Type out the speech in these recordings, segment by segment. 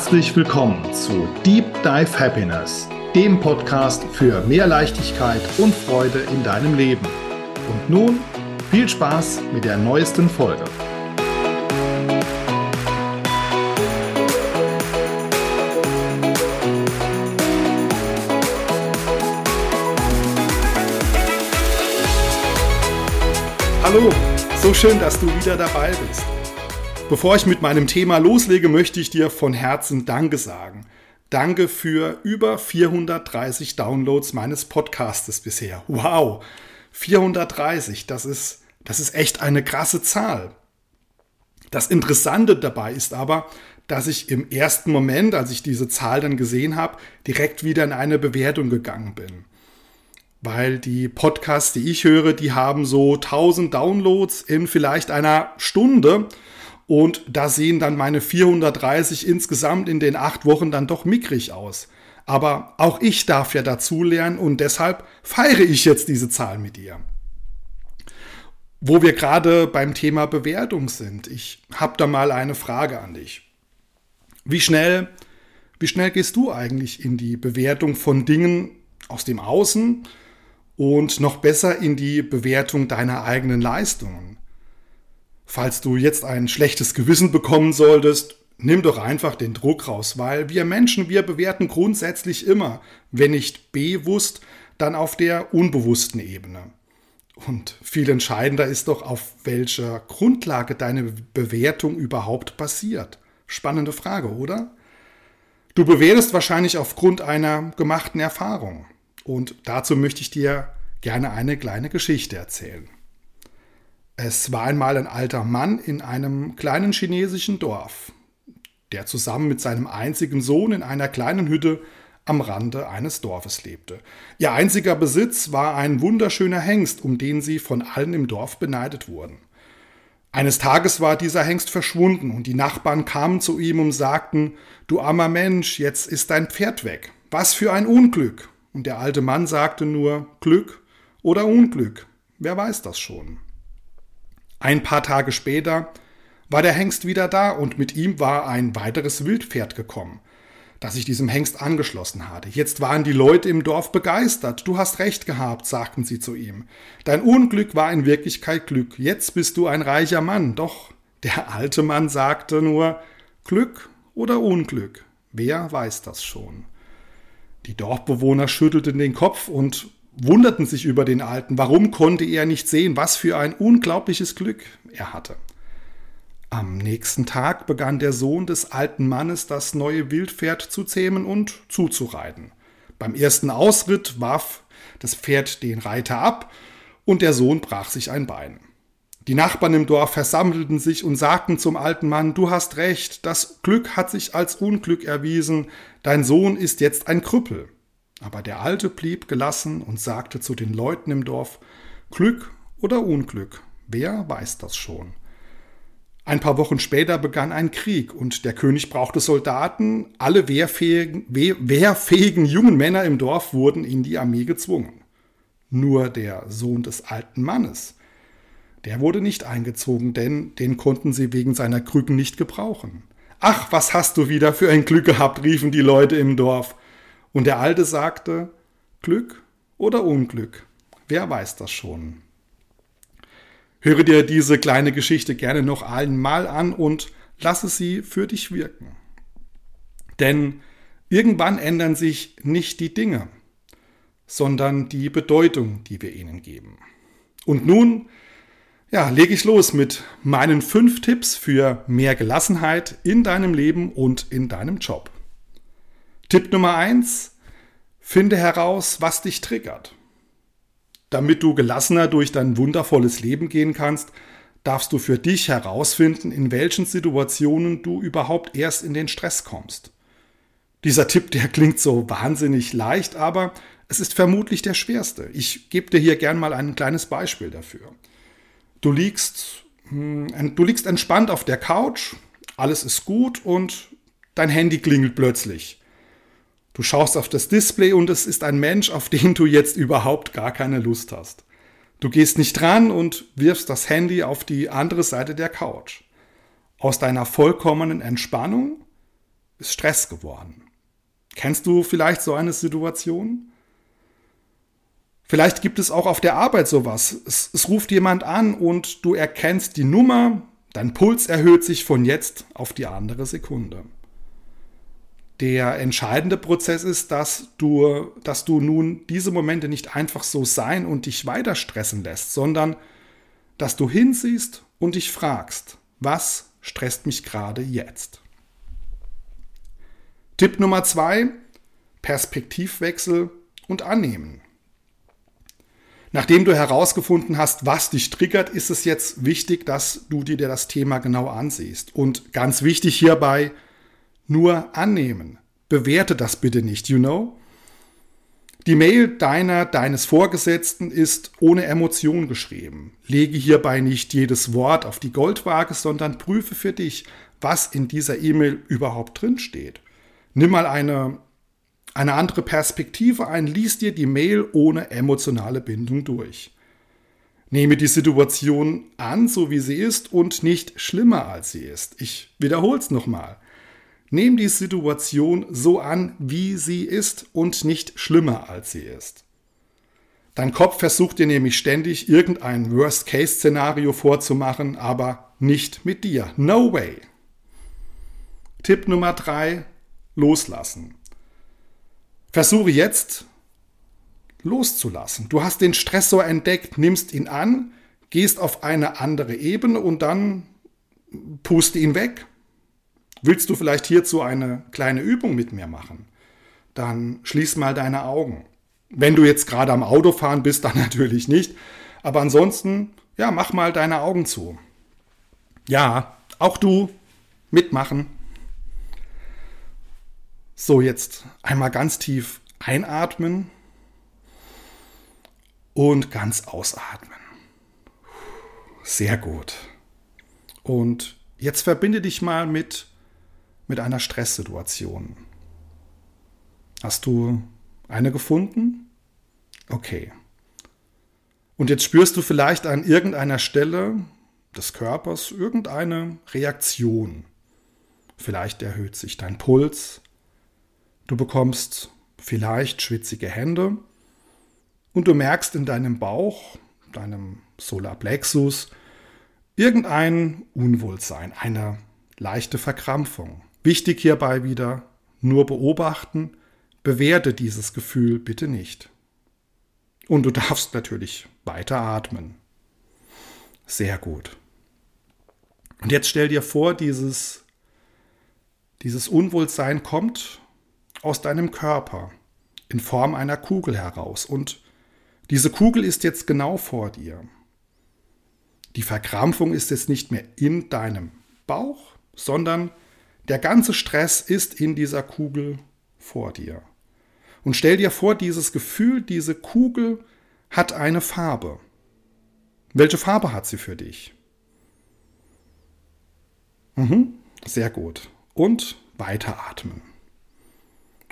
Herzlich willkommen zu Deep Dive Happiness, dem Podcast für mehr Leichtigkeit und Freude in deinem Leben. Und nun viel Spaß mit der neuesten Folge. Hallo, so schön, dass du wieder dabei bist. Bevor ich mit meinem Thema loslege, möchte ich dir von Herzen Danke sagen. Danke für über 430 Downloads meines Podcastes bisher. Wow, 430, das ist, das ist echt eine krasse Zahl. Das Interessante dabei ist aber, dass ich im ersten Moment, als ich diese Zahl dann gesehen habe, direkt wieder in eine Bewertung gegangen bin. Weil die Podcasts, die ich höre, die haben so 1000 Downloads in vielleicht einer Stunde. Und da sehen dann meine 430 insgesamt in den acht Wochen dann doch mickrig aus. Aber auch ich darf ja dazulernen und deshalb feiere ich jetzt diese Zahl mit dir. Wo wir gerade beim Thema Bewertung sind, ich habe da mal eine Frage an dich. Wie schnell, wie schnell gehst du eigentlich in die Bewertung von Dingen aus dem Außen und noch besser in die Bewertung deiner eigenen Leistungen? Falls du jetzt ein schlechtes Gewissen bekommen solltest, nimm doch einfach den Druck raus, weil wir Menschen, wir bewerten grundsätzlich immer, wenn nicht bewusst, dann auf der unbewussten Ebene. Und viel entscheidender ist doch, auf welcher Grundlage deine Bewertung überhaupt basiert. Spannende Frage, oder? Du bewertest wahrscheinlich aufgrund einer gemachten Erfahrung. Und dazu möchte ich dir gerne eine kleine Geschichte erzählen. Es war einmal ein alter Mann in einem kleinen chinesischen Dorf, der zusammen mit seinem einzigen Sohn in einer kleinen Hütte am Rande eines Dorfes lebte. Ihr einziger Besitz war ein wunderschöner Hengst, um den sie von allen im Dorf beneidet wurden. Eines Tages war dieser Hengst verschwunden und die Nachbarn kamen zu ihm und sagten, Du armer Mensch, jetzt ist dein Pferd weg. Was für ein Unglück. Und der alte Mann sagte nur, Glück oder Unglück, wer weiß das schon. Ein paar Tage später war der Hengst wieder da und mit ihm war ein weiteres Wildpferd gekommen, das sich diesem Hengst angeschlossen hatte. Jetzt waren die Leute im Dorf begeistert. Du hast recht gehabt, sagten sie zu ihm. Dein Unglück war in Wirklichkeit Glück. Jetzt bist du ein reicher Mann. Doch der alte Mann sagte nur Glück oder Unglück. Wer weiß das schon? Die Dorfbewohner schüttelten den Kopf und wunderten sich über den Alten. Warum konnte er nicht sehen, was für ein unglaubliches Glück er hatte? Am nächsten Tag begann der Sohn des alten Mannes das neue Wildpferd zu zähmen und zuzureiten. Beim ersten Ausritt warf das Pferd den Reiter ab und der Sohn brach sich ein Bein. Die Nachbarn im Dorf versammelten sich und sagten zum alten Mann, du hast recht, das Glück hat sich als Unglück erwiesen, dein Sohn ist jetzt ein Krüppel. Aber der Alte blieb gelassen und sagte zu den Leuten im Dorf, Glück oder Unglück, wer weiß das schon. Ein paar Wochen später begann ein Krieg und der König brauchte Soldaten. Alle wehrfähigen, wehrfähigen jungen Männer im Dorf wurden in die Armee gezwungen. Nur der Sohn des alten Mannes, der wurde nicht eingezogen, denn den konnten sie wegen seiner Krücken nicht gebrauchen. Ach, was hast du wieder für ein Glück gehabt, riefen die Leute im Dorf. Und der Alte sagte, Glück oder Unglück, wer weiß das schon. Höre dir diese kleine Geschichte gerne noch einmal an und lasse sie für dich wirken. Denn irgendwann ändern sich nicht die Dinge, sondern die Bedeutung, die wir ihnen geben. Und nun, ja, lege ich los mit meinen fünf Tipps für mehr Gelassenheit in deinem Leben und in deinem Job. Tipp Nummer eins: Finde heraus, was dich triggert. Damit du gelassener durch dein wundervolles Leben gehen kannst, darfst du für dich herausfinden, in welchen Situationen du überhaupt erst in den Stress kommst. Dieser Tipp, der klingt so wahnsinnig leicht, aber es ist vermutlich der schwerste. Ich gebe dir hier gern mal ein kleines Beispiel dafür. Du liegst, hm, du liegst entspannt auf der Couch, alles ist gut und dein Handy klingelt plötzlich. Du schaust auf das Display und es ist ein Mensch, auf den du jetzt überhaupt gar keine Lust hast. Du gehst nicht dran und wirfst das Handy auf die andere Seite der Couch. Aus deiner vollkommenen Entspannung ist Stress geworden. Kennst du vielleicht so eine Situation? Vielleicht gibt es auch auf der Arbeit sowas. Es, es, ruft jemand an und du erkennst die Nummer, dein Puls erhöht sich von jetzt auf die andere Sekunde. Der entscheidende Prozess ist, dass du, dass du nun diese Momente nicht einfach so sein und dich weiter stressen lässt, sondern dass du hinsiehst und dich fragst, was stresst mich gerade jetzt? Tipp Nummer zwei, Perspektivwechsel und annehmen. Nachdem du herausgefunden hast, was dich triggert, ist es jetzt wichtig, dass du dir das Thema genau ansiehst. Und ganz wichtig hierbei, nur annehmen. Bewerte das bitte nicht, you know? Die Mail deiner, deines Vorgesetzten ist ohne Emotion geschrieben. Lege hierbei nicht jedes Wort auf die Goldwaage, sondern prüfe für dich, was in dieser E-Mail überhaupt drinsteht. Nimm mal eine, eine andere Perspektive ein, lies dir die Mail ohne emotionale Bindung durch. Nehme die Situation an, so wie sie ist und nicht schlimmer als sie ist. Ich wiederhole es nochmal. Nimm die Situation so an, wie sie ist und nicht schlimmer als sie ist. Dein Kopf versucht dir nämlich ständig irgendein Worst-Case-Szenario vorzumachen, aber nicht mit dir. No way. Tipp Nummer drei: Loslassen. Versuche jetzt loszulassen. Du hast den Stressor entdeckt, nimmst ihn an, gehst auf eine andere Ebene und dann puste ihn weg. Willst du vielleicht hierzu eine kleine Übung mit mir machen? Dann schließ mal deine Augen. Wenn du jetzt gerade am Autofahren bist, dann natürlich nicht. Aber ansonsten, ja, mach mal deine Augen zu. Ja, auch du mitmachen. So, jetzt einmal ganz tief einatmen und ganz ausatmen. Sehr gut. Und jetzt verbinde dich mal mit mit einer Stresssituation. Hast du eine gefunden? Okay. Und jetzt spürst du vielleicht an irgendeiner Stelle des Körpers irgendeine Reaktion. Vielleicht erhöht sich dein Puls, du bekommst vielleicht schwitzige Hände und du merkst in deinem Bauch, deinem Solarplexus, irgendein Unwohlsein, eine leichte Verkrampfung. Wichtig hierbei wieder, nur beobachten, bewerte dieses Gefühl bitte nicht. Und du darfst natürlich weiter atmen. Sehr gut. Und jetzt stell dir vor, dieses, dieses Unwohlsein kommt aus deinem Körper in Form einer Kugel heraus. Und diese Kugel ist jetzt genau vor dir. Die Verkrampfung ist jetzt nicht mehr in deinem Bauch, sondern der ganze Stress ist in dieser Kugel vor dir. Und stell dir vor, dieses Gefühl, diese Kugel hat eine Farbe. Welche Farbe hat sie für dich? Mhm, sehr gut. Und weiteratmen.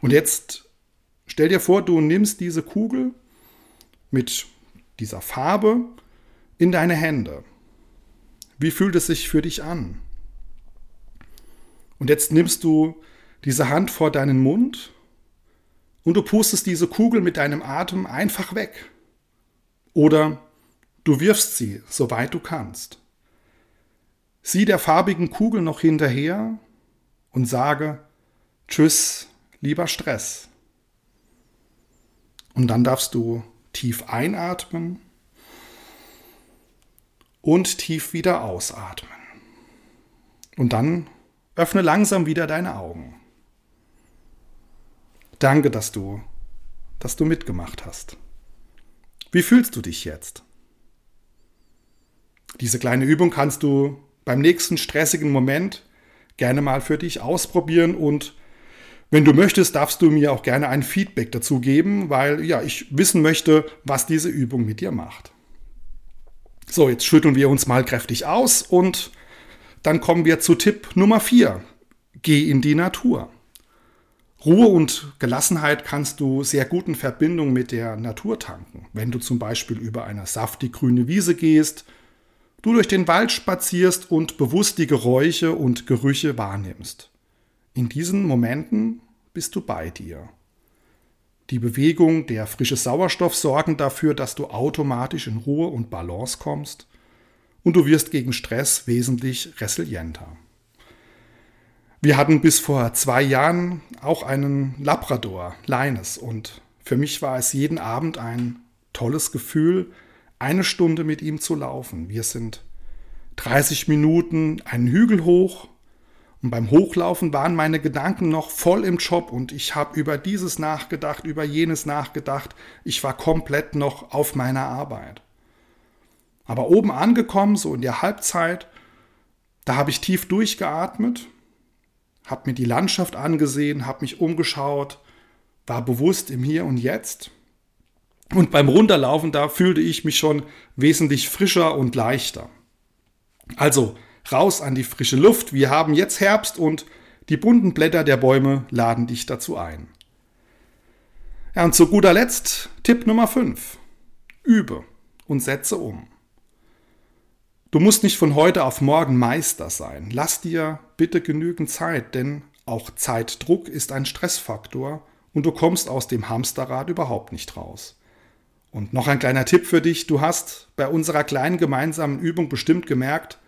Und jetzt stell dir vor, du nimmst diese Kugel mit dieser Farbe in deine Hände. Wie fühlt es sich für dich an? Und jetzt nimmst du diese Hand vor deinen Mund und du pustest diese Kugel mit deinem Atem einfach weg. Oder du wirfst sie, soweit du kannst. Sieh der farbigen Kugel noch hinterher und sage Tschüss, lieber Stress. Und dann darfst du tief einatmen und tief wieder ausatmen. Und dann Öffne langsam wieder deine Augen. Danke, dass du, dass du mitgemacht hast. Wie fühlst du dich jetzt? Diese kleine Übung kannst du beim nächsten stressigen Moment gerne mal für dich ausprobieren und wenn du möchtest, darfst du mir auch gerne ein Feedback dazu geben, weil ja, ich wissen möchte, was diese Übung mit dir macht. So, jetzt schütteln wir uns mal kräftig aus und dann kommen wir zu Tipp Nummer 4. Geh in die Natur. Ruhe und Gelassenheit kannst du sehr gut in Verbindung mit der Natur tanken. Wenn du zum Beispiel über eine saftig grüne Wiese gehst, du durch den Wald spazierst und bewusst die Geräusche und Gerüche wahrnimmst. in diesen Momenten bist du bei dir. Die Bewegung, der frische Sauerstoff sorgen dafür, dass du automatisch in Ruhe und Balance kommst und du wirst gegen Stress wesentlich resilienter. Wir hatten bis vor zwei Jahren auch einen Labrador, Leines, und für mich war es jeden Abend ein tolles Gefühl, eine Stunde mit ihm zu laufen. Wir sind 30 Minuten einen Hügel hoch und beim Hochlaufen waren meine Gedanken noch voll im Job und ich habe über dieses nachgedacht, über jenes nachgedacht. Ich war komplett noch auf meiner Arbeit. Aber oben angekommen, so in der Halbzeit, da habe ich tief durchgeatmet, habe mir die Landschaft angesehen, habe mich umgeschaut, war bewusst im Hier und Jetzt. Und beim Runterlaufen, da fühlte ich mich schon wesentlich frischer und leichter. Also, raus an die frische Luft. Wir haben jetzt Herbst und die bunten Blätter der Bäume laden dich dazu ein. Ja, und zu guter Letzt Tipp Nummer 5. Übe und setze um. Du musst nicht von heute auf morgen Meister sein. Lass dir bitte genügend Zeit, denn auch Zeitdruck ist ein Stressfaktor und du kommst aus dem Hamsterrad überhaupt nicht raus. Und noch ein kleiner Tipp für dich. Du hast bei unserer kleinen gemeinsamen Übung bestimmt gemerkt,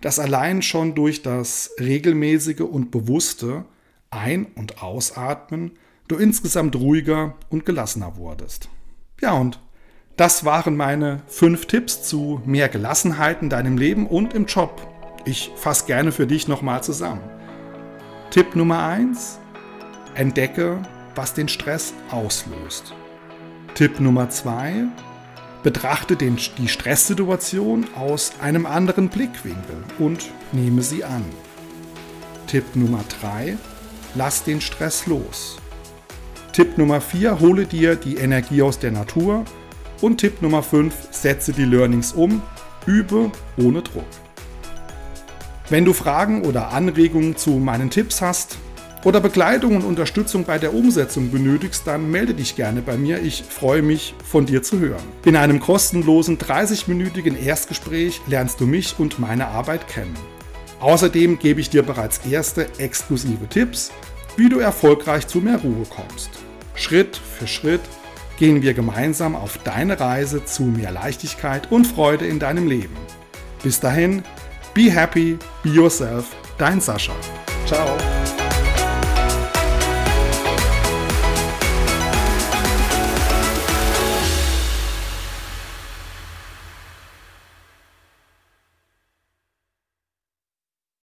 dass allein schon durch das regelmäßige und bewusste Ein- und Ausatmen du insgesamt ruhiger und gelassener wurdest. Ja, und das waren meine fünf Tipps zu mehr Gelassenheit in deinem Leben und im Job. Ich fasse gerne für dich nochmal zusammen. Tipp Nummer eins: Entdecke, was den Stress auslöst. Tipp Nummer zwei: Betrachte den, die Stresssituation aus einem anderen Blickwinkel und nehme sie an. Tipp Nummer 3. Lass den Stress los. Tipp Nummer 4. Hole dir die Energie aus der Natur. Und Tipp Nummer 5. Setze die Learnings um. Übe ohne Druck. Wenn du Fragen oder Anregungen zu meinen Tipps hast, oder Begleitung und Unterstützung bei der Umsetzung benötigst, dann melde dich gerne bei mir. Ich freue mich, von dir zu hören. In einem kostenlosen 30-minütigen Erstgespräch lernst du mich und meine Arbeit kennen. Außerdem gebe ich dir bereits erste exklusive Tipps, wie du erfolgreich zu mehr Ruhe kommst. Schritt für Schritt gehen wir gemeinsam auf deine Reise zu mehr Leichtigkeit und Freude in deinem Leben. Bis dahin, be happy, be yourself, dein Sascha. Ciao.